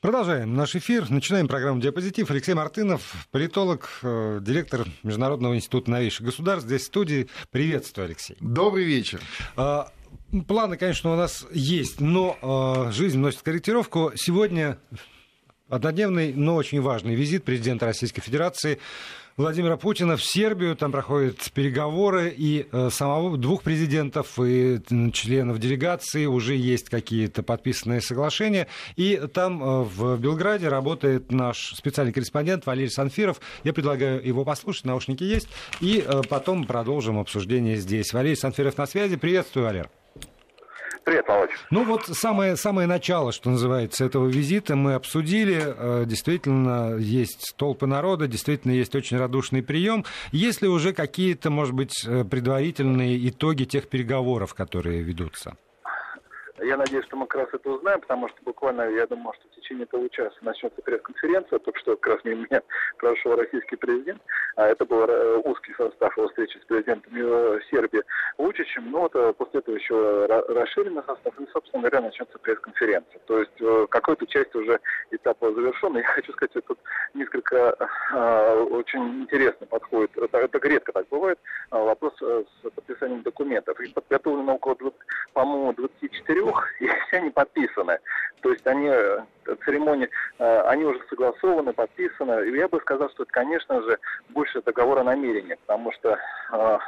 Продолжаем наш эфир. Начинаем программу «Диапозитив». Алексей Мартынов, политолог, э, директор Международного института новейших государств. Здесь в студии. Приветствую, Алексей. Добрый вечер. А, планы, конечно, у нас есть, но а, жизнь носит корректировку. Сегодня однодневный, но очень важный визит президента Российской Федерации Владимира Путина в Сербию. Там проходят переговоры, и э, самого двух президентов и членов делегации уже есть какие-то подписанные соглашения. И там э, в Белграде работает наш специальный корреспондент Валерий Санфиров. Я предлагаю его послушать, наушники есть, и э, потом продолжим обсуждение здесь. Валерий Санфиров на связи. Приветствую, Валер. Привет, Володь. Ну вот самое, самое начало, что называется, этого визита мы обсудили. Э, действительно, есть толпы народа, действительно, есть очень радушный прием. Есть ли уже какие-то, может быть, э, предварительные итоги тех переговоров, которые ведутся? Я надеюсь, что мы как раз это узнаем, потому что буквально, я думаю, что течение получаса начнется пресс-конференция, только что как раз мимо меня прошел российский президент, а это был э, узкий состав его встречи с президентом э, Сербии Вучичем, но вот э, после этого еще расширенный состав, и, собственно говоря, начнется пресс-конференция. То есть какой-то часть уже этапа завершена. Я хочу сказать, это тут несколько э, очень интересно подходит, это, редко так бывает, вопрос с подписанием документов. И подготовлено около, по-моему, 24 двух, и все они подписаны. То есть они, э, церемонии, э, они уже согласованы, подписаны. И я бы сказал, что это, конечно же, больше договор о намерении, потому что э,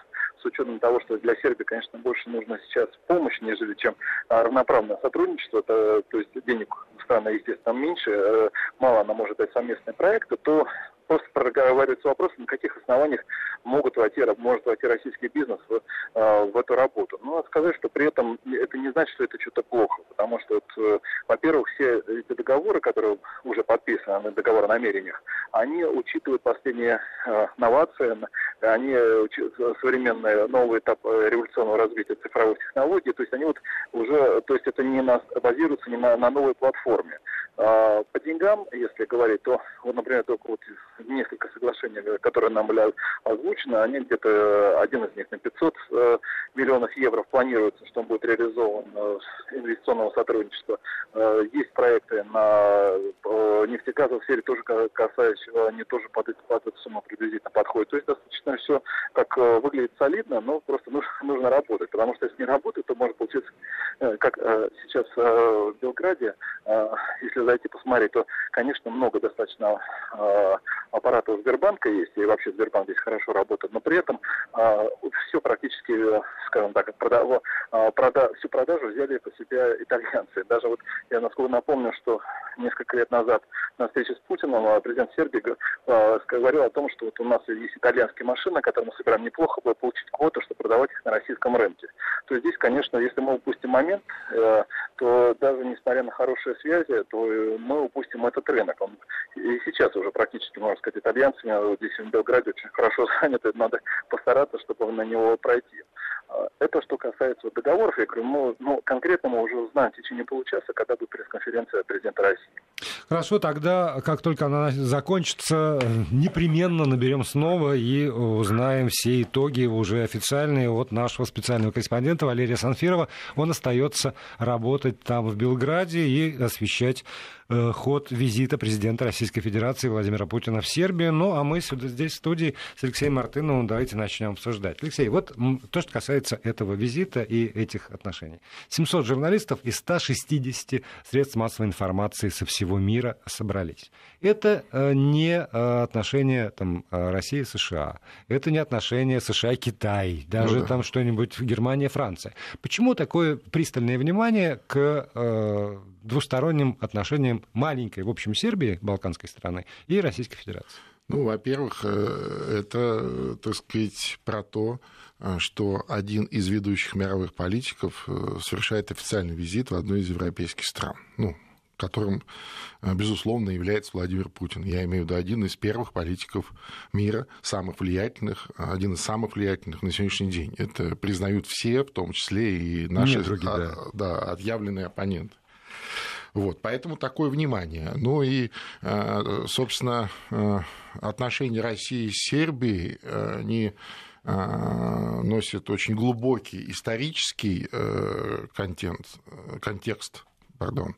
с учетом того, что для Сербии, конечно, больше нужно сейчас помощь, нежели чем равноправное сотрудничество, это, то есть денег страны, естественно, меньше, мало она может дать совместные проекты, то просто проговаривается вопрос, на каких основаниях могут войти, может войти российский бизнес в, э, в эту работу. Но надо сказать, что при этом это не значит, что это что-то плохо, потому что, вот, э, во-первых, все эти договоры, которые уже подписаны, договор о намерениях, они учитывают последние э, новации, они современные новый этап революционного развития цифровых технологий, то есть они вот уже, то есть это не на, базируется не на, на новой платформе. А, по деньгам, если говорить, то, вот, например, только вот несколько соглашений, которые нам были озвучены, они где-то, один из них на 500 э, миллионов евро планируется, что он будет реализован э, инвестиционного сотрудничества. Э, есть проекты на нефтегазовой сфере, тоже касающиеся, они тоже под, эту, под эту сумму приблизительно подходят. То есть достаточно все как выглядит солидно, но просто нужно, нужно работать, потому что если не работать, то может получиться, как сейчас в Белграде, если зайти посмотреть, то, конечно, много достаточно аппаратов Сбербанка есть, и вообще Сбербанк здесь хорошо работает, но при этом э, все практически, скажем так, прода, э, прода, всю продажу взяли по себе итальянцы. Даже вот я насколько напомню, что несколько лет назад на встрече с Путиным президент Сербии э, говорил о том, что вот у нас есть итальянские машины, которые мы собираем неплохо бы получить квоту, чтобы продавать их на российском рынке. То есть здесь, конечно, если мы упустим момент, э, то даже несмотря на хорошие связи, то мы упустим этот рынок. Он и сейчас уже практически, можно сказать, итальянцами вот здесь в Белграде очень хорошо заняты, надо постараться, чтобы на него пройти. А, это что касается договоров, я говорю, ну, ну, конкретно мы уже узнаем в течение получаса, когда будет пресс-конференция президента России. Хорошо, тогда, как только она закончится, непременно наберем снова и узнаем все итоги уже официальные от нашего специального корреспондента Валерия Санфирова. Он остается работать там в Белграде и освещать Э, ход визита президента Российской Федерации Владимира Путина в Сербию. Ну, а мы сюда, здесь в студии с Алексеем Мартыновым давайте начнем обсуждать. Алексей, вот то, что касается этого визита и этих отношений. 700 журналистов из 160 средств массовой информации со всего мира собрались. Это э, не э, отношения там, России и США. Это не отношения США-Китай. Даже ну, да. там что-нибудь Германия-Франция. Почему такое пристальное внимание к двусторонним отношениям маленькой, в общем, Сербии, балканской страны, и Российской Федерации? Ну, во-первых, э, это, так сказать, про то, э, что один из ведущих мировых политиков э, совершает официальный визит в одну из европейских стран. Ну, которым, безусловно, является Владимир Путин. Я имею в виду один из первых политиков мира, самых влиятельных, один из самых влиятельных на сегодняшний день. Это признают все, в том числе и наши Нет, другие, да. Да, отъявленные оппоненты. Вот, поэтому такое внимание. Ну и, э, собственно, э, отношения России с Сербией, э, они носят очень глубокий исторический контент, контекст. Пардон.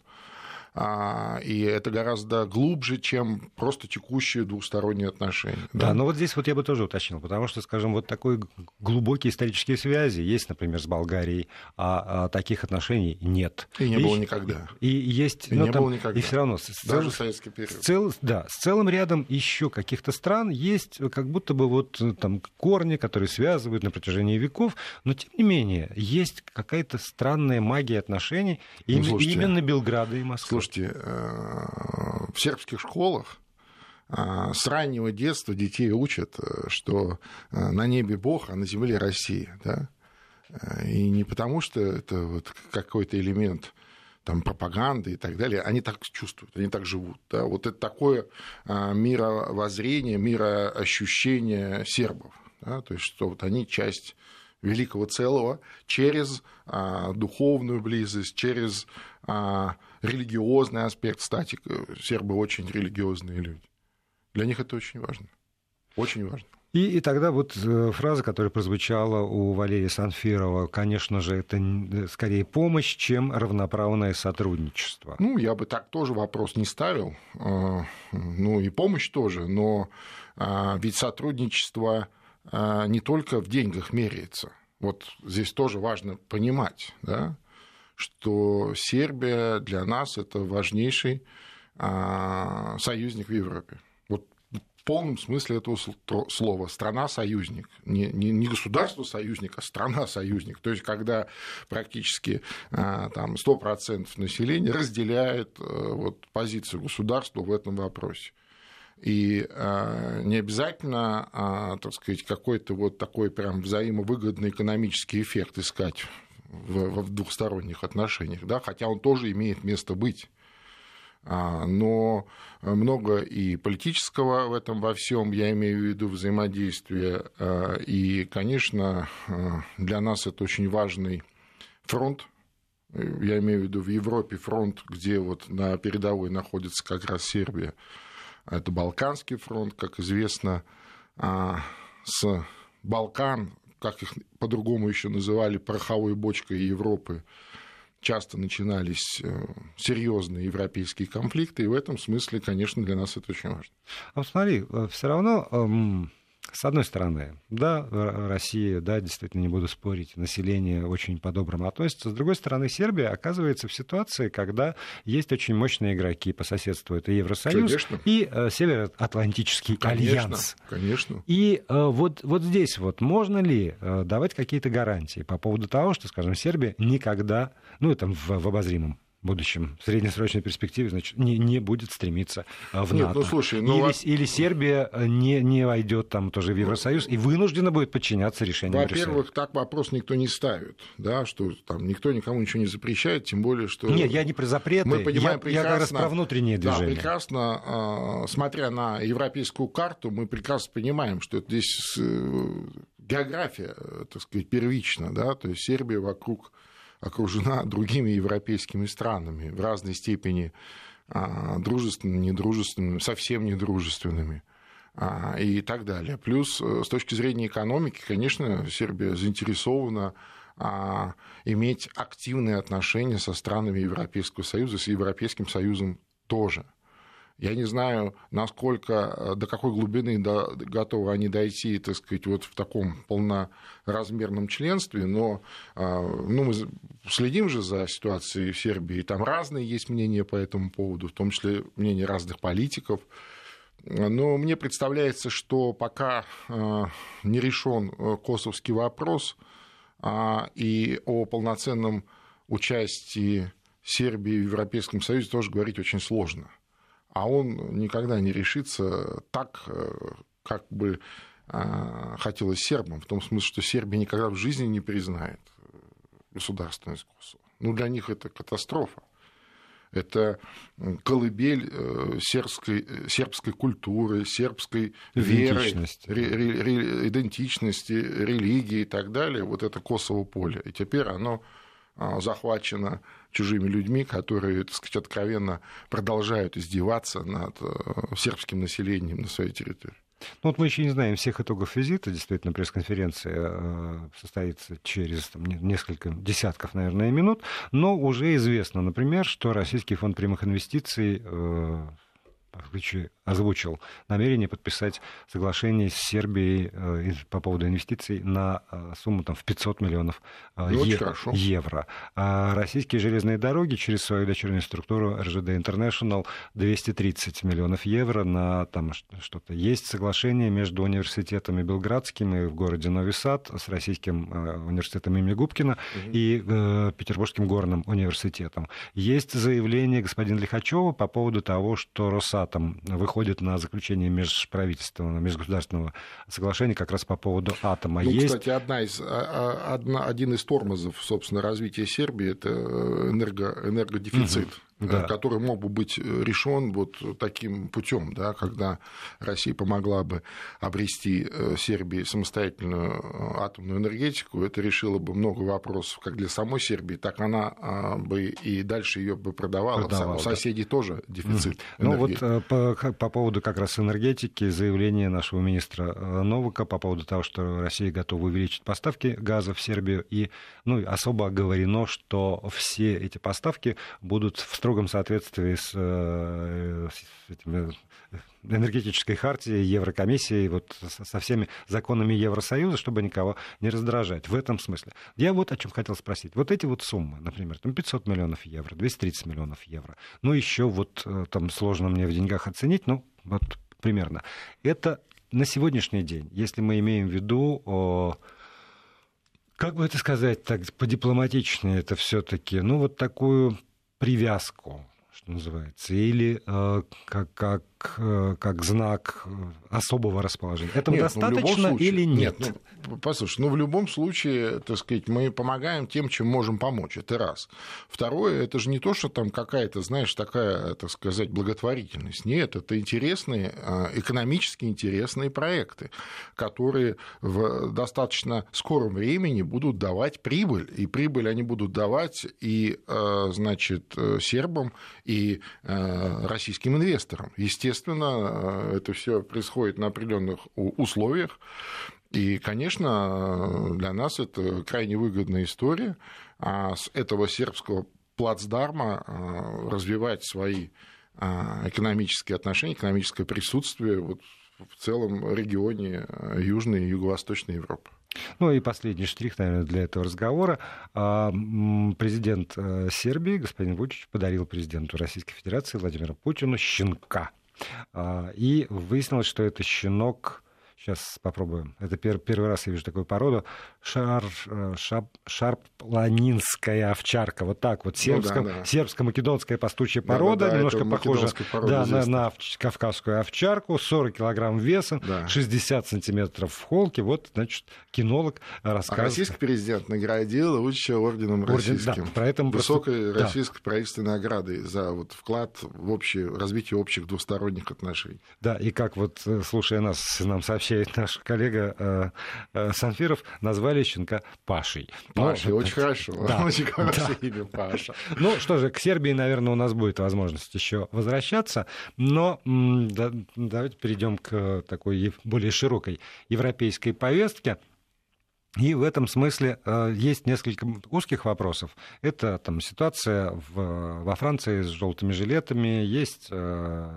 А, и это гораздо глубже, чем просто текущие двусторонние отношения. Да, да, но вот здесь вот я бы тоже уточнил, потому что, скажем, вот такой глубокие исторические связи есть, например, с Болгарией, а, а таких отношений нет. И не и, было никогда. И есть, и но не там, было никогда. И все равно. С Даже в советский период. С цел, да, с целым рядом еще каких-то стран есть как будто бы вот там корни, которые связывают на протяжении веков, но тем не менее есть какая-то странная магия отношений ну, слушайте, именно Белграда и Москвы. Слушайте, э, в сербских школах э, с раннего детства детей учат, э, что на небе Бог, а на земле Россия. Да? И не потому, что это вот какой-то элемент там, пропаганды и так далее, они так чувствуют, они так живут. Да? Вот это такое мировоззрение, мироощущение сербов. Да? То есть, что вот они часть великого целого через духовную близость, через религиозный аспект. Кстати, сербы очень религиозные люди. Для них это очень важно. Очень важно. И, и тогда вот э, фраза, которая прозвучала у Валерия Санфирова, конечно же, это э, скорее помощь, чем равноправное сотрудничество. Ну, я бы так тоже вопрос не ставил. А, ну, и помощь тоже, но а, ведь сотрудничество а, не только в деньгах меряется. Вот здесь тоже важно понимать, да, что Сербия для нас это важнейший а, союзник в Европе. Вот в полном смысле этого слова. Страна-союзник. Не, не, не государство-союзник, а страна-союзник. То есть, когда практически а, там, 100% населения разделяет вот, позицию государства в этом вопросе. И э, не обязательно, э, так сказать, какой-то вот такой прям взаимовыгодный экономический эффект искать в, в двухсторонних отношениях, да, хотя он тоже имеет место быть. А, но много и политического в этом во всем, я имею в виду взаимодействие. И, конечно, для нас это очень важный фронт. Я имею в виду в Европе фронт, где вот на передовой находится как раз Сербия это Балканский фронт, как известно, а, с Балкан, как их по-другому еще называли, пороховой бочкой Европы, часто начинались э, серьезные европейские конфликты, и в этом смысле, конечно, для нас это очень важно. А смотри, э, все равно эм, с одной стороны, да, Россия, да, действительно, не буду спорить, население очень по-доброму относится. С другой стороны, Сербия оказывается в ситуации, когда есть очень мощные игроки по соседству. Это Евросоюз конечно. и э, Североатлантический конечно, альянс. Конечно. И э, вот, вот здесь вот можно ли э, давать какие-то гарантии по поводу того, что, скажем, Сербия никогда, ну, это в, в обозримом будущем, в среднесрочной перспективе, значит, не, не будет стремиться а, в НАТО. Нет, ну, слушай, ну, или, или Сербия э, не, не войдет там тоже в Евросоюз и вынуждена будет подчиняться решениям Во-первых, так вопрос никто не ставит, да, что там никто никому ничего не запрещает, тем более, что... Нет, я не про запреты, мы понимаем я, прекрасно, я как раз про внутреннее движение. Да, прекрасно, а, смотря на европейскую карту, мы прекрасно понимаем, что здесь э, география, так сказать, первична, да, то есть Сербия вокруг окружена другими европейскими странами в разной степени а, дружественными, недружественными, совсем недружественными а, и так далее. Плюс э, с точки зрения экономики, конечно, Сербия заинтересована а, иметь активные отношения со странами Европейского Союза, с Европейским Союзом тоже. Я не знаю, насколько, э, до какой глубины до, готовы они дойти, так сказать, вот в таком полноразмерном членстве, но э, ну, мы следим же за ситуацией в Сербии, там разные есть мнения по этому поводу, в том числе мнения разных политиков. Но мне представляется, что пока э, не решен косовский вопрос а, и о полноценном участии Сербии в Европейском Союзе тоже говорить очень сложно – а он никогда не решится так, э, как бы э, хотелось сербам, в том смысле, что Сербия никогда в жизни не признает государственность Косово. Ну, для них это катастрофа. Это колыбель э, сербской, сербской культуры, сербской веры, ре, ре, идентичности, религии и так далее. Вот это Косово поле. И теперь оно а, захвачено чужими людьми, которые, так сказать, откровенно продолжают издеваться над э, сербским населением на своей территории. Ну вот мы еще не знаем всех итогов визита. Действительно, пресс-конференция э, состоится через там, несколько десятков, наверное, минут. Но уже известно, например, что Российский фонд прямых инвестиций э, озвучил намерение подписать соглашение с Сербией э, по поводу инвестиций на э, сумму там, в 500 миллионов э, ну, е- евро. А российские железные дороги через свою дочернюю структуру РЖД International 230 миллионов евро на там что-то. Есть соглашение между университетами Белградским и в городе Нови Сад с российским университетом имени Губкина угу. и э, Петербургским горным университетом. Есть заявление господина Лихачева по поводу того, что Росатом выходит выходит на заключение межправительственного, межгосударственного соглашения как раз по поводу атома. Ну, Есть... кстати, одна из, а, а, одна, один из тормозов, собственно, развития Сербии – это энерго, энергодефицит. Угу да. который мог бы быть решен вот таким путем, да, когда Россия помогла бы обрести э, Сербии самостоятельную э, атомную энергетику, это решило бы много вопросов как для самой Сербии, так она а, бы и дальше ее бы продавала. продавала У соседей да. тоже дефицит. Ну вот э, по, по поводу как раз энергетики, заявление нашего министра Новака по поводу того, что Россия готова увеличить поставки газа в Сербию, и ну, особо оговорено, что все эти поставки будут в строгом соответствии с, э, с этими э, энергетической хартией, Еврокомиссией, вот со всеми законами Евросоюза, чтобы никого не раздражать. В этом смысле. Я вот о чем хотел спросить. Вот эти вот суммы, например, там 500 миллионов евро, 230 миллионов евро, ну еще вот э, там сложно мне в деньгах оценить, ну вот примерно. Это на сегодняшний день, если мы имеем в виду как бы это сказать так по-дипломатичнее это все-таки, ну вот такую привязку, что называется, или э, как, как, э, как знак особого расположения. Этого нет, достаточно ну, случае, или нет? нет ну, послушай, ну в любом случае, так сказать, мы помогаем тем, чем можем помочь. Это раз. Второе, это же не то, что там какая-то, знаешь, такая, так сказать, благотворительность. Нет, это интересные, э, экономически интересные проекты, которые в достаточно скором времени будут давать прибыль. И прибыль они будут давать и, э, значит, сербам, и российским инвесторам. Естественно, это все происходит на определенных условиях. И, конечно, для нас это крайне выгодная история. А с этого сербского плацдарма а, развивать свои а, экономические отношения, экономическое присутствие вот в целом регионе Южной и Юго-Восточной Европы. Ну и последний штрих, наверное, для этого разговора. Президент э, Сербии, господин Вучич, подарил президенту Российской Федерации Владимиру Путину щенка. И выяснилось, что это щенок Сейчас попробуем. Это пер, первый раз я вижу такую породу. Шар, э, шап, шарпланинская овчарка. Вот так вот. Сербско, ну, да, да. Сербско-македонская пастучья порода. Да, да, немножко похожа да, на, на кавказскую овчарку. 40 килограмм веса, да. 60 сантиметров в холке. Вот, значит, кинолог рассказывает. А российский президент наградил Луча орденом Орден, российским. Да, про это Высокой просто... российской да. правительственной наградой за вот вклад в общее, развитие общих двусторонних отношений. Да, и как вот, э, слушая нас, нам сообщает сообщает наш коллега э, э, Санфиров, назвали щенка Пашей. Пашей, ну, очень это, хорошо. Да, очень хорошее да. имя Паша. Ну что же, к Сербии, наверное, у нас будет возможность еще возвращаться, но да, давайте перейдем к такой более широкой европейской повестке. И в этом смысле э, есть несколько узких вопросов. Это там, ситуация в, во Франции с желтыми жилетами, есть э,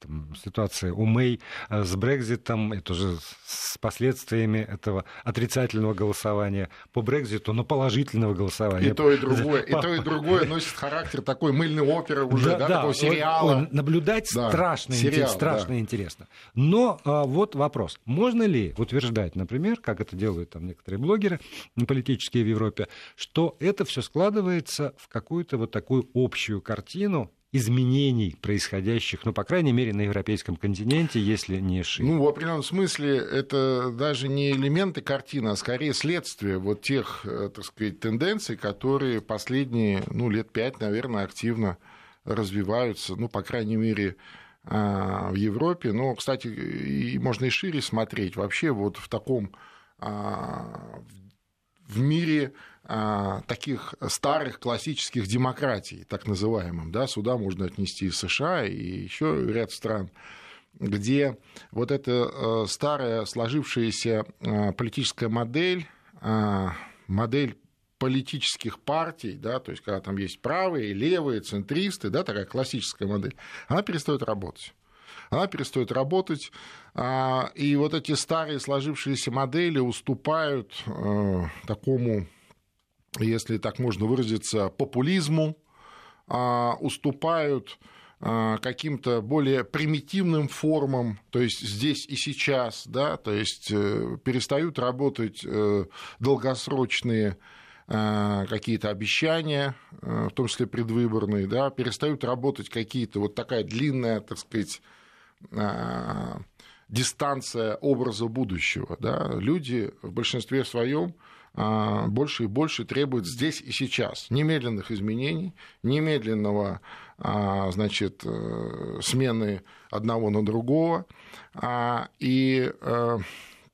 там, ситуация у Мэй э, с Брекзитом, это уже с последствиями этого отрицательного голосования по Брекзиту, но положительного голосования. И то, и другое, и то, и другое носит характер такой мыльной оперы уже, да, да, да такого сериала. Наблюдать да, страшно, сериал, страшно да. интересно. Но вот вопрос, можно ли утверждать, например, как это делают там некоторые блогеры политические в Европе, что это все складывается в какую-то вот такую общую картину изменений, происходящих, ну, по крайней мере, на европейском континенте, если не шире. Ну, в определенном смысле это даже не элементы картины, а скорее следствие вот тех, э, так сказать, тенденций, которые последние, ну, лет пять, наверное, активно развиваются, ну, по крайней мере, а, в Европе. Но, кстати, и можно и шире смотреть. Вообще вот в таком в мире а, таких старых классических демократий, так называемым. Да, сюда можно отнести и США, и еще ряд стран где вот эта старая сложившаяся политическая модель, модель политических партий, да, то есть когда там есть правые, левые, центристы, да, такая классическая модель, она перестает работать. Она перестает работать, а, и вот эти старые сложившиеся модели уступают э, такому, если так можно выразиться, популизму, а, уступают а, каким-то более примитивным формам, то есть здесь и сейчас, да, то есть э, перестают работать э, долгосрочные какие-то обещания, в том числе предвыборные, да, перестают работать какие-то вот такая длинная, так сказать, дистанция образа будущего. Да. Люди в большинстве своем больше и больше требуют здесь и сейчас немедленных изменений, немедленного значит, смены одного на другого. И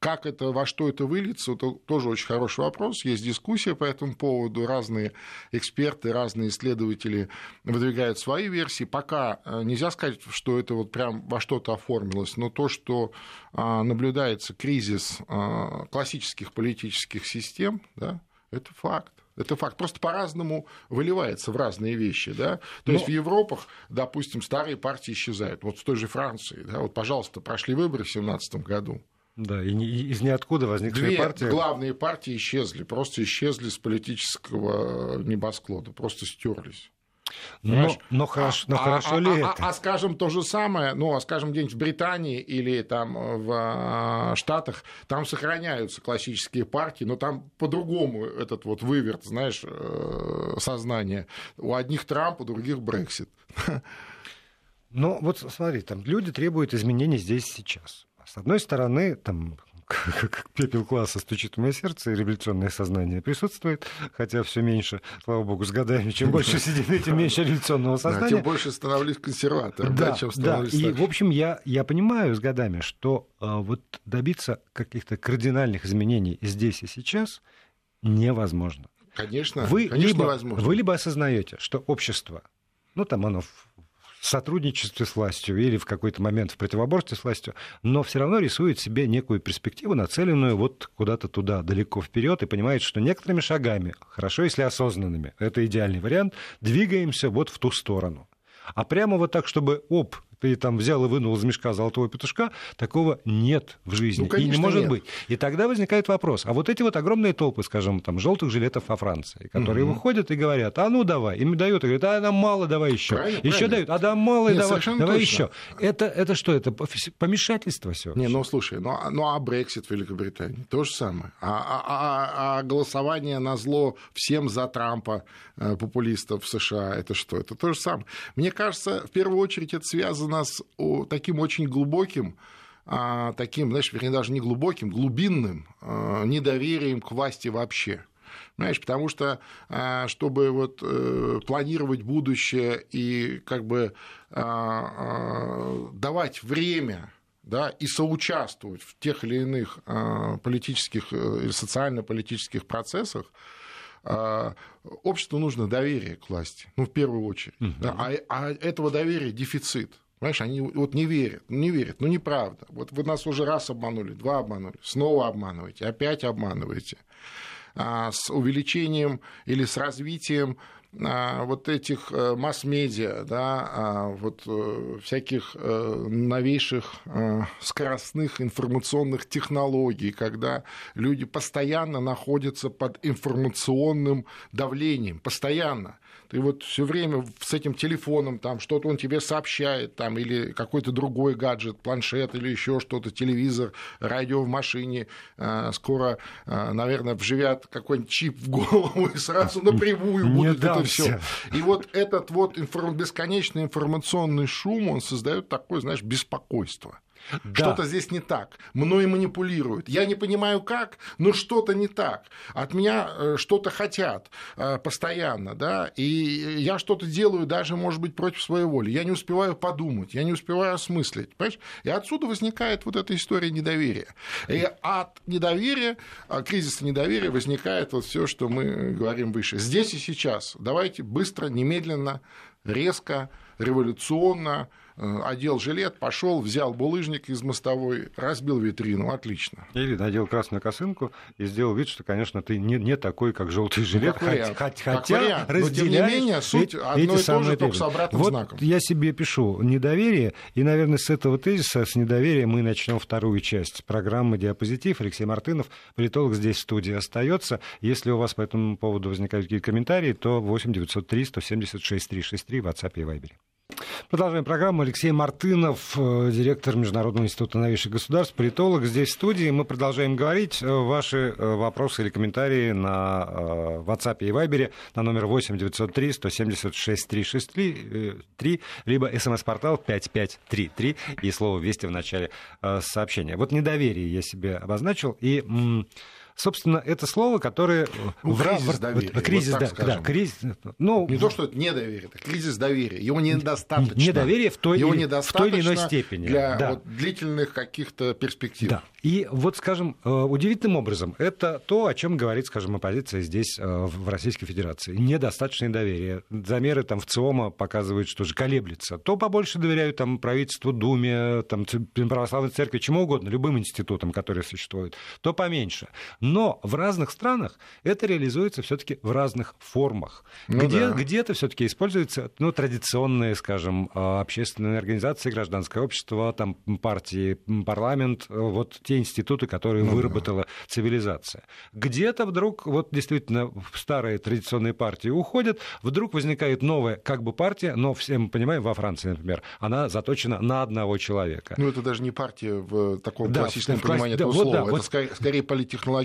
как это, во что это выльется, это тоже очень хороший вопрос. Есть дискуссия по этому поводу. Разные эксперты, разные исследователи выдвигают свои версии. Пока э, нельзя сказать, что это вот прям во что-то оформилось, но то, что а, наблюдается кризис а, классических политических систем, да, это факт. Это факт. Просто по-разному выливается в разные вещи. Да? То Но... есть в Европах, допустим, старые партии исчезают. Вот в той же Франции. Да? Вот, пожалуйста, прошли выборы в 2017 году. Да, и из ниоткуда возникшая Две партия. главные партии исчезли, просто исчезли с политического небосклада, просто стерлись. Но, но, хорошо, но а, хорошо а, ли а, это? А, а, скажем то же самое, ну, а скажем, где-нибудь в Британии или там в а, Штатах, там сохраняются классические партии, но там по-другому этот вот выверт, знаешь, э, сознания. У одних Трамп, у других Брексит. Ну, вот смотри, там люди требуют изменений здесь сейчас. С одной стороны, там как пепел класса стучит в мое сердце, и революционное сознание присутствует, хотя все меньше, слава богу, с годами, чем больше сидим, тем меньше революционного сознания. Да, тем больше становлюсь консерватором, да, да, чем становлюсь да. И, в общем, я, я понимаю с годами, что а, вот добиться каких-то кардинальных изменений здесь и сейчас невозможно. Конечно, вы конечно либо, невозможно. Вы либо осознаете, что общество, ну, там оно сотрудничестве с властью или в какой-то момент в противоборстве с властью, но все равно рисует себе некую перспективу, нацеленную вот куда-то туда, далеко вперед, и понимает, что некоторыми шагами, хорошо, если осознанными, это идеальный вариант, двигаемся вот в ту сторону. А прямо вот так, чтобы, оп, ты там взял и вынул из мешка золотого петушка, такого нет в жизни. Ну, конечно, и не может нет. быть. И тогда возникает вопрос, а вот эти вот огромные толпы, скажем, там, желтых жилетов во Франции, которые угу. выходят и говорят, а ну давай, им дают, и говорят, а нам мало, давай еще. Еще дают, а да мало, нет, давай, давай еще. Это, это что, это помешательство все? Не, ну слушай, ну, а, ну а Брексит в Великобритании, то же самое. А, а, а, а голосование на зло всем за Трампа, э, популистов в США, это что? Это то же самое. Мне кажется, в первую очередь это связано нас таким очень глубоким, а, таким, знаешь, вернее, даже не глубоким, глубинным а, недоверием к власти вообще. Понимаешь, потому что, а, чтобы вот э, планировать будущее и как бы давать время да, и соучаствовать в тех или иных политических э, или социально-политических процессах, обществу нужно доверие к власти, ну, в первую очередь. Угу. Да, а, а этого доверия дефицит. Понимаешь, они вот не верят, не верят, ну неправда. Вот вы нас уже раз обманули, два обманули, снова обманываете, опять обманываете. А с увеличением или с развитием вот этих э, масс-медиа, да, а, вот э, всяких э, новейших скоростных информационных технологий, когда люди постоянно находятся под информационным давлением, постоянно. Ты вот все время с этим телефоном, там что-то он тебе сообщает, там, или какой-то другой гаджет, планшет или еще что-то, телевизор, радио в машине, а, скоро, а, наверное, вживят какой-нибудь чип в голову и сразу напрямую будет это все. И вот этот вот бесконечный информационный шум, он создает такое, знаешь, беспокойство. Да. Что-то здесь не так. Мной манипулируют. Я не понимаю как, но что-то не так. От меня э, что-то хотят э, постоянно, да, и я что-то делаю даже, может быть, против своей воли. Я не успеваю подумать, я не успеваю осмыслить. Понимаешь? И отсюда возникает вот эта история недоверия. И от недоверия, а, кризиса недоверия возникает вот все, что мы говорим выше. Здесь и сейчас. Давайте быстро, немедленно, резко, революционно, э, одел жилет, пошел, взял булыжник из мостовой, разбил витрину. Отлично. Или надел красную косынку и сделал вид, что, конечно, ты не, не такой, как желтый жилет. Как хоть, как хотя вариант. Но, тем не менее, суть эти, одно и то же, только с обратным вот знаком. Я себе пишу недоверие, и, наверное, с этого тезиса, с недоверия мы начнем вторую часть программы «Диапозитив». Алексей Мартынов, политолог, здесь в студии остается. Если у вас по этому поводу возникают какие-то комментарии, то 8 903 176 363 в WhatsApp и Viber. Продолжаем программу. Алексей Мартынов, э, директор Международного института новейших государств, политолог. Здесь в студии. Мы продолжаем говорить. Э, ваши э, вопросы или комментарии на WhatsApp и Viber на номер 8 903 176 363, либо смс-портал 5533 и слово «Вести» в начале сообщения. Вот недоверие я себе обозначил. И собственно, это слово, которое... Ну, в... кризис доверия. Вот, кризис, вот да, да, кризис, ну, не то, что это недоверие, это кризис доверия. Его недостаточно. Недоверие в той, Его или, в той или иной степени. Для да. вот, длительных каких-то перспектив. Да. И вот, скажем, э, удивительным образом, это то, о чем говорит, скажем, оппозиция здесь, э, в Российской Федерации. Недостаточное доверие. Замеры там в ЦИОМа показывают, что же колеблется. То побольше доверяют там правительству, Думе, там, православной церкви, чему угодно, любым институтам, которые существуют, то поменьше. Но в разных странах это реализуется все-таки в разных формах. Ну, Где, да. Где-то все-таки используются ну, традиционные, скажем, э, общественные организации, гражданское общество, там, партии, парламент, вот те институты, которые ну, выработала да. цивилизация. Где-то вдруг, вот действительно, старые традиционные партии уходят, вдруг возникает новая как бы партия, но все мы понимаем, во Франции, например, она заточена на одного человека. Ну, это даже не партия в таком да, классическом в, понимании да, этого вот, слова. Да, это вот, скорее, скорее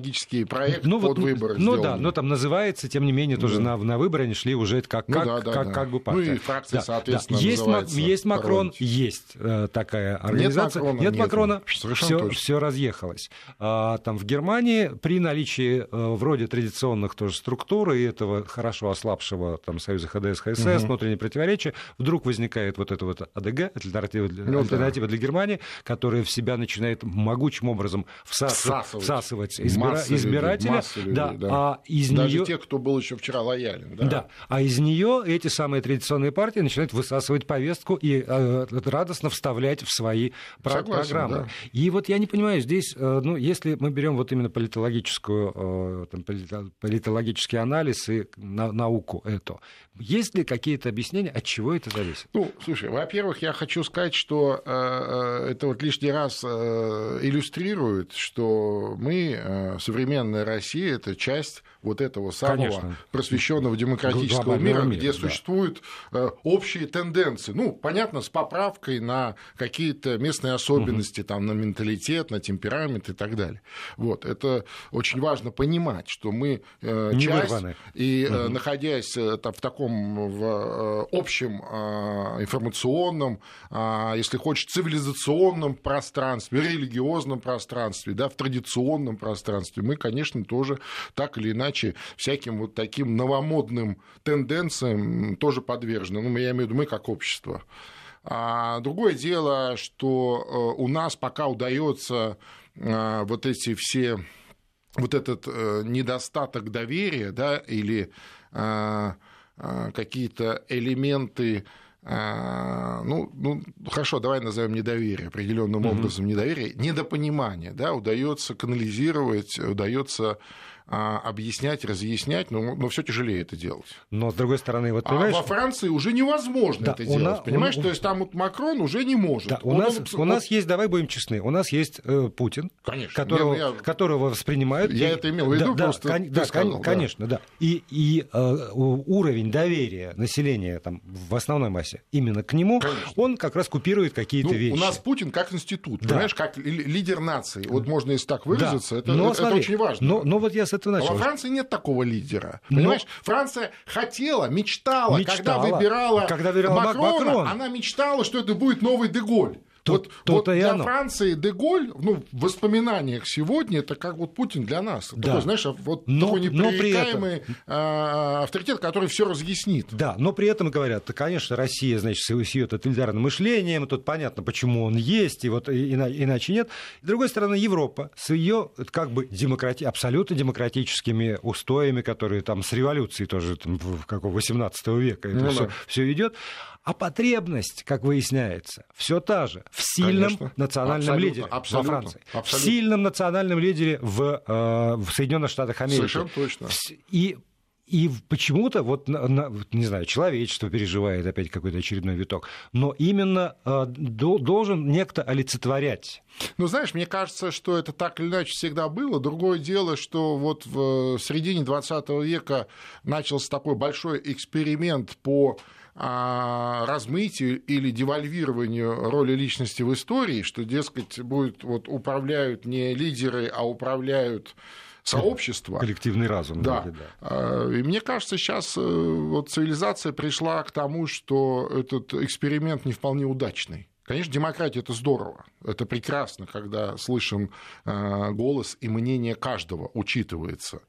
политтехнологический проект ну, под вот, выборы. Ну да, но там называется, тем не менее, тоже да. на, на выборы они шли уже как, ну, как, да, да, как, да. как бы партия. Ну и фракция, да, соответственно, да. Есть, есть Макрон, есть э, такая организация. Нет Макрона, нет, Макрона все, все раз разъехалась. А, там в Германии при наличии э, вроде традиционных тоже структур и этого хорошо ослабшего там, Союза ХДС, ХСС, угу. внутренние противоречия, вдруг возникает вот это вот АДГ, альтернатива для, ну, альтернатива да. для Германии, которая в себя начинает могучим образом всасывать, всасывать избира... избирателя. Людей, да, да. А из Даже нее... те, кто был еще вчера лоялен. Да. да. А из нее эти самые традиционные партии начинают высасывать повестку и э, радостно вставлять в свои Согласен, программы. Да. И вот я не понимаю, здесь, э, ну, если мы берем вот именно политологическую, э, там, политологический анализ и науку эту, есть ли какие-то объяснения, от чего это зависит? Ну, слушай, во-первых, я хочу сказать, что э, это вот лишний раз иллюстрирует, что мы, современная Россия, это часть вот этого самого Конечно. просвещенного демократического мира, мира, где да. существуют общие тенденции. Ну, понятно, с поправкой на какие-то местные особенности, угу. там, на менталитет, на темперамент и так далее. Вот, это очень важно понимать, что мы э, Не часть, вырваны. и угу. находясь э, в таком в общем информационном, а, если хочешь, цивилизационном пространстве, религиозном пространстве, да, в традиционном пространстве, мы, конечно, тоже так или иначе всяким вот таким новомодным тенденциям тоже подвержены. Ну, я имею в виду мы как общество. А другое дело, что у нас пока удается а, вот эти все вот этот э, недостаток доверия, да, или какие-то элементы ну, ну, хорошо, давай назовем недоверие, определенным mm-hmm. образом недоверие, недопонимание, да, удается канализировать, удается а, объяснять, разъяснять, но, но все тяжелее это делать. Но с другой стороны, вот понимаешь... А во Франции уже невозможно да, это делать, на... понимаешь? Он... То есть там вот Макрон уже не может. Да, у, он, нас, он... у нас есть, давай будем честны, у нас есть э, Путин, конечно. Которого, ну я... которого воспринимают... Я и... это имел в виду, да, просто кон... да, сказал, конечно, да. да. И, и э, уровень доверия населения там, в основной массе именно к нему, конечно. он как раз купирует какие-то ну, вещи. У нас Путин как институт, да. понимаешь, как лидер нации. Вот можно если так выразиться, да. это, но, это, смотри, это очень важно. Но, но вот я этого начал. А во Франции нет такого лидера. Но... Понимаешь, Франция хотела, мечтала, мечтала, когда выбирала, когда выбирала Макрона, Макрон. она мечтала, что это будет новый Деголь. То, вот, вот для оно. Франции Деголь, ну, в воспоминаниях сегодня, это как вот Путин для нас. Да. Такой, знаешь, вот но, такой непререкаемый этом... А, авторитет, который все разъяснит. Да, но при этом говорят, конечно, Россия, значит, с ее тоталитарным мышлением, тут понятно, почему он есть, и вот иначе нет. С другой стороны, Европа с ее как бы демократи... абсолютно демократическими устоями, которые там с революцией тоже там, в какого 18 века это ну, все, да. все идет. А потребность, как выясняется, все та же в сильном Конечно. национальном абсолютно, лидере абсолютно, во Франции, абсолютно. в сильном национальном лидере в, э, в Соединенных Штатах Америки. Совершенно точно. И и почему-то, вот, не знаю, человечество переживает опять какой-то очередной виток, но именно э, должен некто олицетворять. Ну, знаешь, мне кажется, что это так или иначе всегда было. Другое дело, что вот в середине 20 века начался такой большой эксперимент по а, размытию или девальвированию роли личности в истории, что, дескать, будет, вот, управляют не лидеры, а управляют сообщество. Коллективный разум. Да. да. А, и мне кажется, сейчас э, вот цивилизация пришла к тому, что этот эксперимент не вполне удачный. Конечно, демократия это здорово, это прекрасно, когда слышим э, голос и мнение каждого учитывается.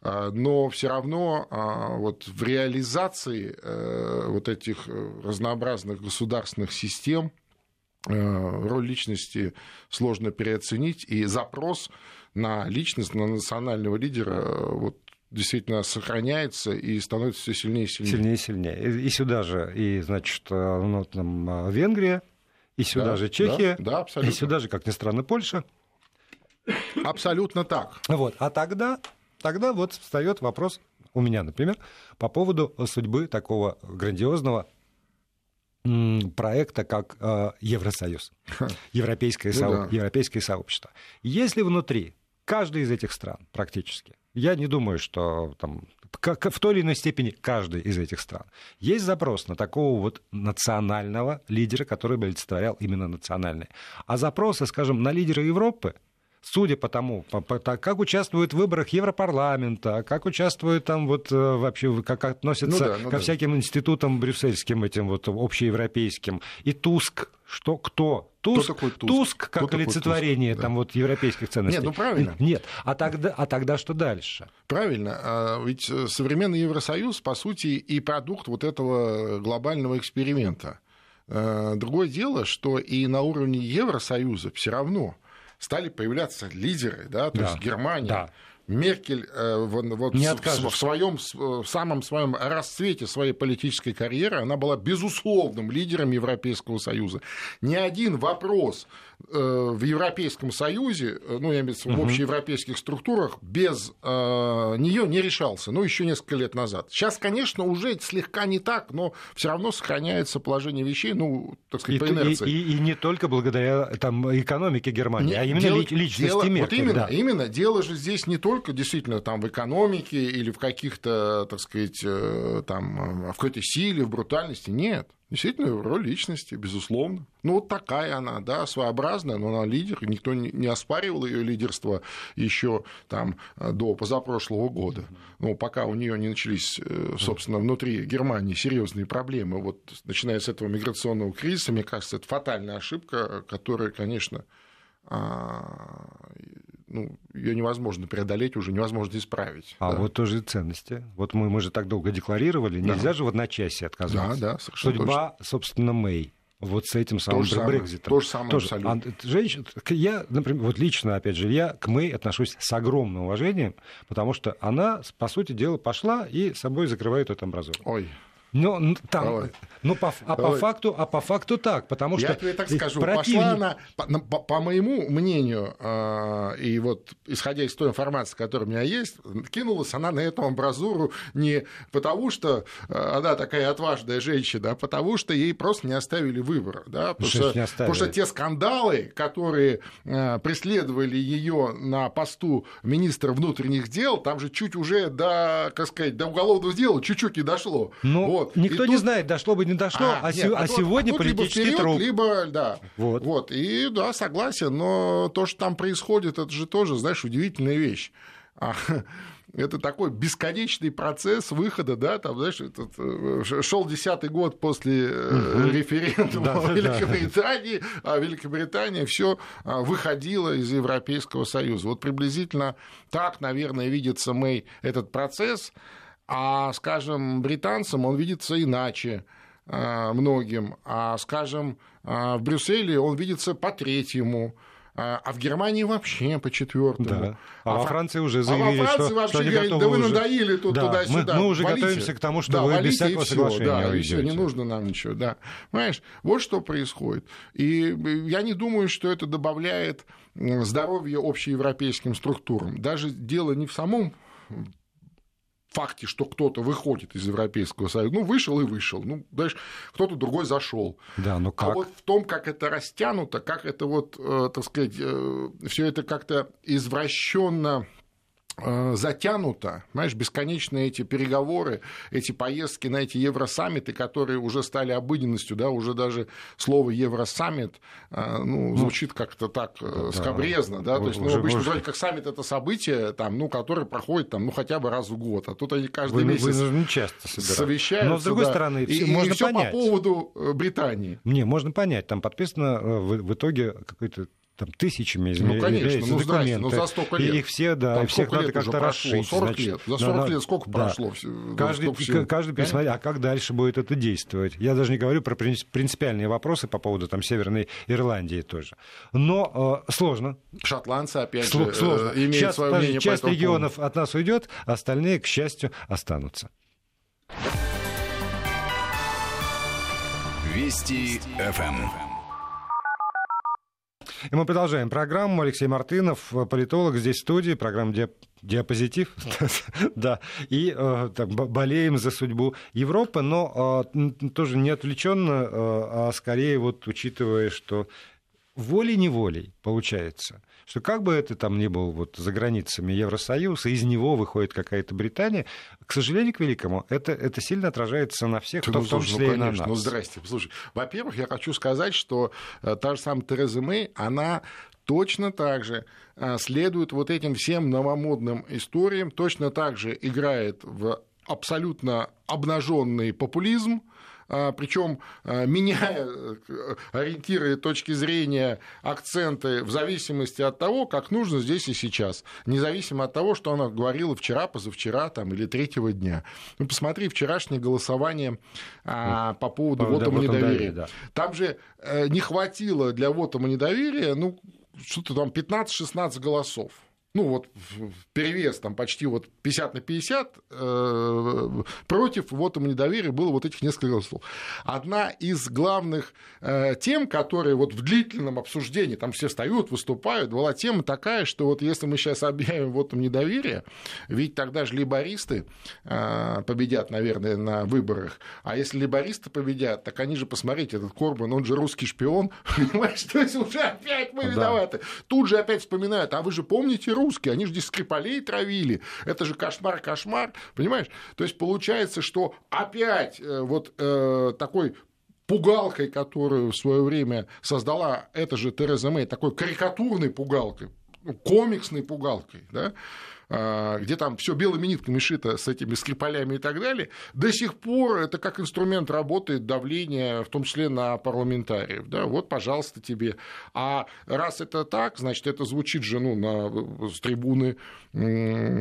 А, но все равно а, вот в реализации э, вот этих разнообразных государственных систем роль личности сложно переоценить, и запрос на личность, на национального лидера вот, действительно сохраняется и становится все сильнее и сильнее. Сильнее и сильнее. И сюда же, и, значит, ну, там, Венгрия, и сюда да, же Чехия, да, да, абсолютно. и сюда же, как ни странно, Польша. Абсолютно так. Вот. А тогда Тогда вот встает вопрос у меня, например, по поводу судьбы такого грандиозного проекта, как э, Евросоюз, европейское, ну, со... да. европейское сообщество. Если внутри каждой из этих стран практически, я не думаю, что там, в той или иной степени каждой из этих стран есть запрос на такого вот национального лидера, который бы олицетворял именно национальный. А запросы, скажем, на лидера Европы судя по тому, по, по, как участвуют в выборах Европарламента, как участвуют там вот э, вообще, как относятся ну да, ну ко да. всяким институтам брюссельским, этим вот общеевропейским, и Туск, что кто? Туск, кто такой Туск? Туск как кто олицетворение Туск? там да. вот европейских ценностей. Нет, ну правильно. Нет, а тогда, а тогда что дальше? Правильно, а ведь э, современный Евросоюз, по сути, и продукт вот этого глобального эксперимента. Э, другое дело, что и на уровне Евросоюза все равно стали появляться лидеры, да, то да. есть Германия. Да. Меркель э, вот Не в, в своем в самом своем расцвете своей политической карьеры она была безусловным лидером Европейского Союза. Ни один вопрос э, в Европейском Союзе, э, ну, я имею в виду в общеевропейских структурах, без нее не решался, ну, еще несколько лет назад. Сейчас, конечно, уже слегка не так, но все равно сохраняется положение вещей, ну, так сказать, и, по инерции. И, и, и не только благодаря там, экономике Германии, не, а именно дело, личности дело, Меркель. Вот именно, да. именно. Дело же здесь не только действительно там в экономике или в каких-то, так сказать, э, там, в какой-то силе, в брутальности. Нет. Действительно, роль личности, безусловно. Ну, вот такая она, да, своеобразная, но она лидер, никто не оспаривал ее лидерство еще там до позапрошлого года. Ну, пока у нее не начались, э, собственно, внутри Германии серьезные проблемы. Вот начиная с этого миграционного кризиса, мне кажется, это фатальная ошибка, которая, конечно, а, ну, ее невозможно преодолеть, уже невозможно исправить. А да. вот тоже и ценности. Вот мы, мы же так долго декларировали, нельзя да. же в одночасье отказаться. Да, да, Судьба, точно. собственно, Мэй. Вот с этим самым то Брекзитом. То же самое, тоже. абсолютно. А, женщина, я, например, вот лично, опять же, я к Мэй отношусь с огромным уважением, потому что она, по сути дела, пошла и собой закрывает эту амбразуру. Ой. Ну, там, ну по, а, по факту, а по факту так, потому что... Я тебе так скажу, противник... пошла она, по, по, по моему мнению, э, и вот исходя из той информации, которая у меня есть, кинулась она на эту амбразуру не потому, что э, она такая отважная женщина, а потому что ей просто не оставили выбора. Да? Потому, что, что, потому что те скандалы, которые э, преследовали ее на посту министра внутренних дел, там же чуть уже до, как сказать, до уголовного дела чуть-чуть не дошло. Ну, вот. Вот. Никто и не тут... знает, дошло бы, не дошло, а, а, нет, а, а сегодня а политический либо вперед, Либо, да. Вот. вот. И да, согласен, но то, что там происходит, это же тоже, знаешь, удивительная вещь. А, это такой бесконечный процесс выхода, да, там, знаешь, этот, э, шел десятый год после угу. референдума да, в Великобритании, да. а Великобритания все а, выходила из Европейского Союза. Вот приблизительно так, наверное, видится Мэй этот процесс, а, скажем, британцам он видится иначе а, многим, а, скажем, в Брюсселе он видится по третьему. А, а в Германии вообще по четвертому. Да. А, а во Франции уже заявили, а во Франции что, вообще что говорят, да вы уже... надоели тут да. туда-сюда. Мы, мы уже валите. готовимся к тому, что да, вы без всякого соглашения да, уйдете. Все, не нужно нам ничего, да. Понимаешь, вот что происходит. И я не думаю, что это добавляет здоровье общеевропейским структурам. Даже дело не в самом факте, что кто-то выходит из Европейского Союза. Ну, вышел и вышел. Ну, знаешь, кто-то другой зашел. Да, но ну как? А вот в том, как это растянуто, как это вот, э, так сказать, э, все это как-то извращенно затянуто, знаешь, бесконечные эти переговоры, эти поездки на эти евросаммиты, которые уже стали обыденностью, да, уже даже слово евросаммит, э, ну, ну звучит как-то так э, да, скобрезно, да, то есть, ну, обычно вроде как саммит это событие, там, ну, которое проходит, там, ну, хотя бы раз в год, а тут они каждый вы, месяц вы, часто совещаются. Но, с другой да, стороны, и, можно и все по поводу Британии. Не, можно понять, там подписано в, в итоге какой-то там, тысячами ну, конечно, ну, документы. ну, за столько лет. И их все, да, там всех надо как-то расшить. 40 значит, лет. За 40 да, лет сколько да. прошло? Каждый, всего, каждый пересмотрит, а как дальше будет это действовать? Я даже не говорю про принципиальные вопросы по поводу там, Северной Ирландии тоже. Но э, сложно. Шотландцы, опять Сло, же, сложно. Э, имеют Сейчас, свое мнение Часть по регионов поводу. от нас уйдет, остальные, к счастью, останутся. Вести ФМ. И мы продолжаем программу. Алексей Мартынов, политолог, здесь в студии, программа «Диап диапозитив, да, и э, болеем за судьбу Европы, но э, тоже не отвлеченно, э, а скорее вот учитывая, что волей-неволей получается, что как бы это там ни был вот за границами Евросоюза, из него выходит какая-то Британия, к сожалению, к великому, это, это сильно отражается на всех, кто ну, в том числе ну, и на нас. Ну, здрасте. Слушай, во-первых, я хочу сказать, что э, та же самая Тереза Мэй, она точно так же э, следует вот этим всем новомодным историям, точно так же играет в абсолютно обнаженный популизм, причем а, меняя э, ориентиры точки зрения, акценты в зависимости от того, как нужно здесь и сейчас, независимо от того, что она говорила вчера, позавчера там, или третьего дня. Ну, посмотри, вчерашнее голосование а, по поводу по вотума недоверия. Да. Там же э, не хватило для вотума недоверия, ну, что-то там 15-16 голосов ну вот перевес там почти вот 50 на 50, э, против вот ему недоверия было вот этих несколько голосов. Одна из главных э, тем, которые вот в длительном обсуждении, там все встают, выступают, была тема такая, что вот если мы сейчас объявим вот недоверие, ведь тогда же либористы э, победят, наверное, на выборах, а если либористы победят, так они же, посмотрите, этот Корбан, он же русский шпион, понимаешь, то есть уже опять мы виноваты. Тут же опять вспоминают, а вы же помните русские, они же здесь Скрипалей травили, это же кошмар, кошмар, понимаешь? То есть получается, что опять э, вот э, такой пугалкой, которую в свое время создала эта же Тереза Мэй, такой карикатурной пугалкой, ну, комиксной пугалкой, да, где там все белыми нитками шито с этими скрипалями и так далее, до сих пор это как инструмент работает давления, в том числе на парламентариев. Да? Вот, пожалуйста, тебе. А раз это так, значит, это звучит же ну, на, с трибуны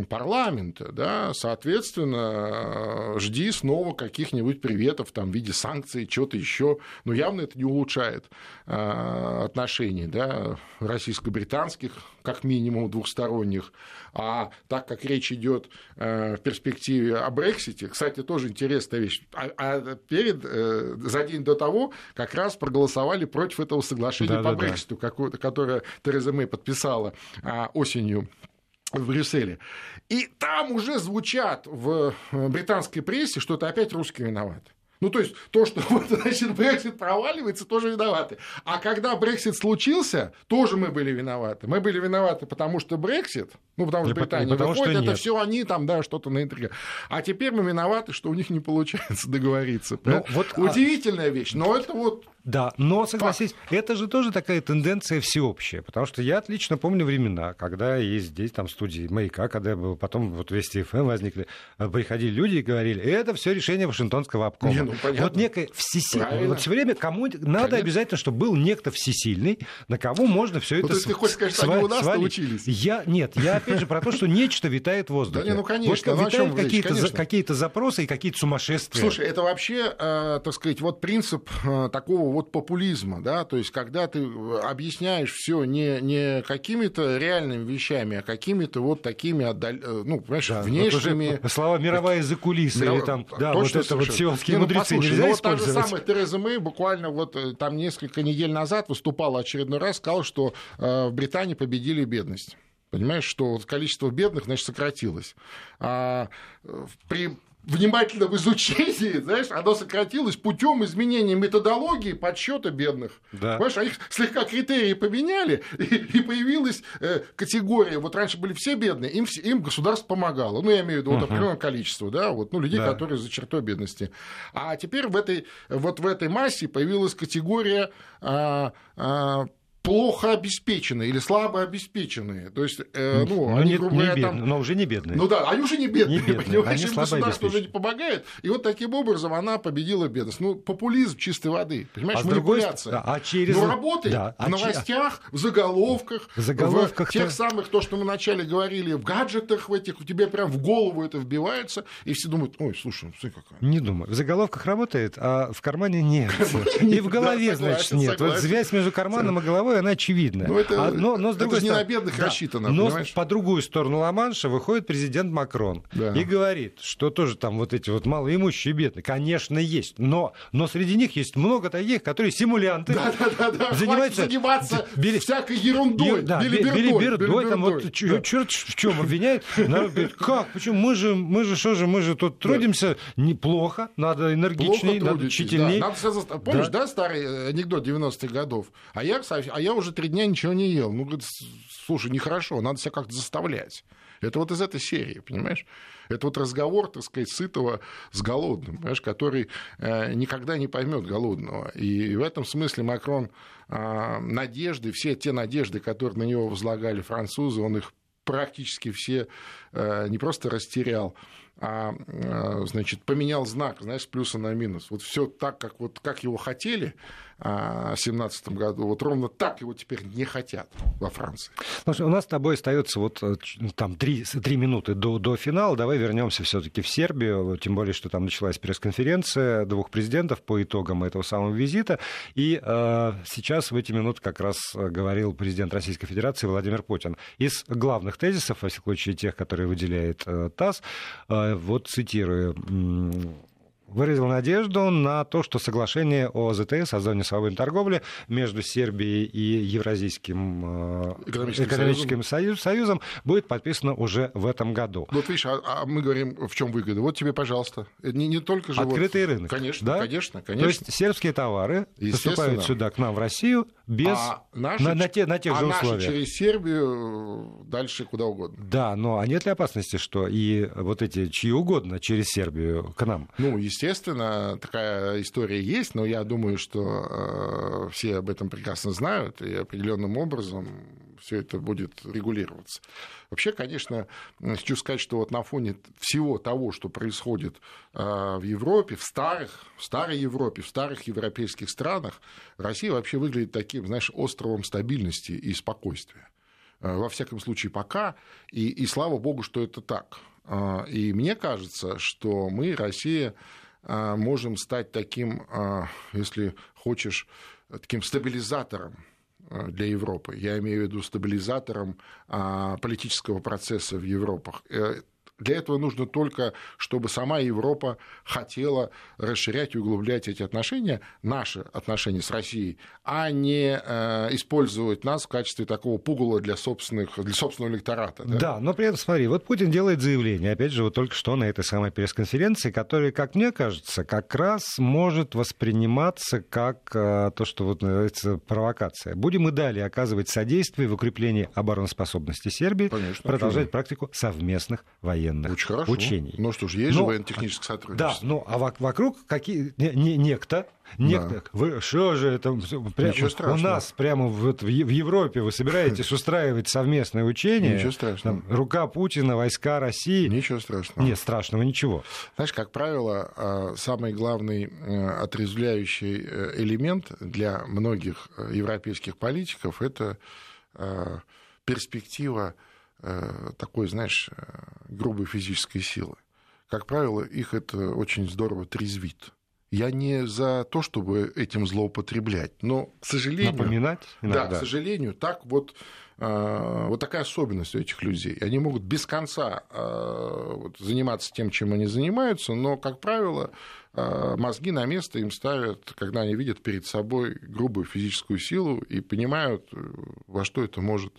парламента. Да? Соответственно, жди снова каких-нибудь приветов там, в виде санкций, чего-то еще. Но явно это не улучшает а, отношений да, российско-британских, как минимум двухсторонних. А так как речь идет э, в перспективе о Брексите, кстати, тоже интересная вещь, а, а перед, э, за день до того как раз проголосовали против этого соглашения да, по да, Брекситу, да. которое Тереза Мэй подписала а, осенью в Брюсселе. И там уже звучат в э, британской прессе, что это опять русские виноваты. Ну, то есть, то, что вот, значит, Брексит проваливается, тоже виноваты. А когда Брексит случился, тоже мы были виноваты. Мы были виноваты, потому что Брексит, Ну, потому что Британия потому, выходит, что это все они там, да, что-то на интриге. А теперь мы виноваты, что у них не получается договориться. Ну, вот, а Удивительная а... вещь, но это вот да, но согласись, Факт. это же тоже такая тенденция всеобщая, потому что я отлично помню времена, когда и здесь там студии «Маяка», когда был, потом вот Вести ФМ возникли, э, приходили люди и говорили, это все решение Вашингтонского обкома. Не, ну, вот некое всесильное, вот все время кому надо Конечно. обязательно, чтобы был некто всесильный, на кого можно все ну, это... Ты хочешь сказать, что они у нас научились? Я, нет, я опять же про то, что нечто витает в воздухе. Да не, ну конечно. Вот, витают какие-то, за, какие-то запросы и какие-то сумасшествия. Слушай, это вообще, э, так сказать, вот принцип э, такого вот популизма, да, то есть когда ты э, объясняешь все не, не какими-то реальными вещами, а какими-то вот такими, отдал... Ну, понимаешь, да, внешними... Вот слова мировая за кулисы, Миров... или там, да, вот это вот сионские ну, мудрецы нельзя ну, вот та же самая Тереза Мэй буквально вот там несколько недель назад выступала очередной раз, сказала, что в Британии победили бедность. Понимаешь, что количество бедных, значит, сократилось. А при внимательном изучении, знаешь, оно сократилось путем изменения методологии подсчета бедных. Да. Понимаешь, их слегка критерии поменяли, и, и появилась э, категория, вот раньше были все бедные, им, им государство помогало. Ну, я имею в виду вот, определенное количество, да, вот, ну, людей, да. которые за чертой бедности. А теперь в этой, вот в этой массе появилась категория а, а, плохо обеспеченные или слабо обеспеченные. То есть, э, ну, но они, не, грубо говоря, там... но уже не бедные. Ну да, они уже не бедные. Не бедные. Они государство уже не помогает. И вот таким образом она победила бедность. Ну, популизм чистой воды. Понимаешь, а манипуляция. Другой... А через... Ну, работает да. в а новостях, в заголовках, в, заголовках в тех самых, то, что мы вначале говорили, в гаджетах в этих, у тебя прям в голову это вбивается, и все думают, ой, слушай, ну, смотри какая. Не думаю. В заголовках работает, а в кармане нет. И в голове, значит, нет. Вот связь между карманом и головой, она очевидная. Ну, это, а, но, но, с другой это стороны, не на бедных да, рассчитано, Но понимаешь? по другую сторону Ла-Манша выходит президент Макрон да. и говорит, что тоже там вот эти вот малоимущие бедные, конечно, есть, но, но среди них есть много таких, которые симулянты, да, да, да, да. занимаются заниматься бери, всякой ерундой, да, билибердой, там вот да. черт в чем обвиняет, народ говорит, как, почему, мы же, мы же, что же, мы же тут трудимся неплохо, надо энергичнее, надо тщательнее. Да, надо, помнишь, да? да, старый анекдот 90-х годов? А я, а я уже три дня ничего не ел. Ну, говорит, слушай, нехорошо, надо себя как-то заставлять. Это вот из этой серии, понимаешь? Это вот разговор, так сказать, сытого с голодным, понимаешь, который э, никогда не поймет голодного. И в этом смысле Макрон э, надежды, все те надежды, которые на него возлагали французы, он их практически все э, не просто растерял, а, значит, поменял знак, знаешь, с плюса на минус. Вот все так, как, вот, как его хотели, 2017 году. Вот ровно так его теперь не хотят во Франции. Слушай, у нас с тобой остается вот э, там три, три минуты до, до финала. Давай вернемся все-таки в Сербию, тем более, что там началась пресс-конференция двух президентов по итогам этого самого визита. И э, сейчас в эти минуты как раз э, говорил президент Российской Федерации Владимир Путин. Из главных тезисов, во всяком случае тех, которые выделяет э, ТАСС, э, вот цитирую, выразил надежду на то, что соглашение о ЗТС, о зоне свободной торговли между Сербией и Евразийским э, экономическим, экономическим союзом. союзом будет подписано уже в этом году. Вот видишь, а, а мы говорим, в чем выгода. Вот тебе, пожалуйста. Не, не только же Открытый вот... рынок. Конечно, да? конечно, конечно. То есть сербские товары поступают сюда, к нам в Россию, без... А наши, на, на, те, на тех а же условиях. наши через Сербию дальше куда угодно. Да, но а нет ли опасности, что и вот эти чьи угодно через Сербию к нам? Ну, естественно, такая история есть, но я думаю, что э, все об этом прекрасно знают, и определенным образом все это будет регулироваться. Вообще, конечно, хочу сказать, что вот на фоне всего того, что происходит а, в Европе, в старых, в старой Европе, в старых европейских странах, Россия вообще выглядит таким, знаешь, островом стабильности и спокойствия. А, во всяком случае, пока, и, и слава богу, что это так. И мне кажется, что мы, Россия, можем стать таким, если хочешь, таким стабилизатором Э, для Европы. Я имею в виду стабилизатором а, политического процесса в Европах. Для этого нужно только, чтобы сама Европа хотела расширять и углублять эти отношения, наши отношения с Россией, а не э, использовать нас в качестве такого пугала для, собственных, для собственного электората. Да? да, но при этом, смотри, вот Путин делает заявление, опять же, вот только что на этой самой пресс-конференции, которое, как мне кажется, как раз может восприниматься как э, то, что вот называется провокация. Будем и далее оказывать содействие в укреплении обороноспособности Сербии, Конечно, продолжать практику совместных военных Очень хорошо. учений. Ну что ж, есть но, же военно-техническое сотрудничество. Да, ну а вокруг какие, не, не, некто Некто, да. вы что же это прям, у нас прямо в, в Европе вы собираетесь устраивать совместное учение? Ничего страшного. Там, рука Путина, войска России. Ничего страшного. Нет, страшного ничего. Знаешь, как правило, а, самый главный э, отрезвляющий э, элемент для многих э, европейских политиков это перспектива такой, знаешь, грубой физической силы. Как правило, их это очень здорово трезвит. Я не за то, чтобы этим злоупотреблять, но, к сожалению... Напоминать иногда. Да, к сожалению, так вот, а, вот такая особенность у этих людей. Они могут без конца а, заниматься тем, чем они занимаются, но, как правило, а, мозги на место им ставят, когда они видят перед собой грубую физическую силу и понимают, во что это может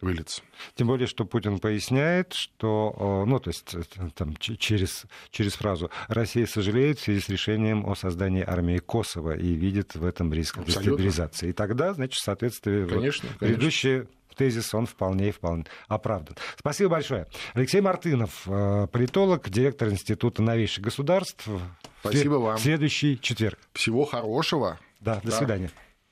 выльется. Тем более, что Путин поясняет, что, ну, то есть там, через, через фразу «Россия сожалеет в связи с решением о создании армии Косово и видит в этом риск Абсолютно. дестабилизации». И тогда, значит, в соответствии конечно, вот, конечно. предыдущие тезис, он вполне и вполне оправдан. Спасибо большое. Алексей Мартынов, э, политолог, директор Института новейших государств. Спасибо вам. Следующий четверг. Всего хорошего. Да, до да. свидания.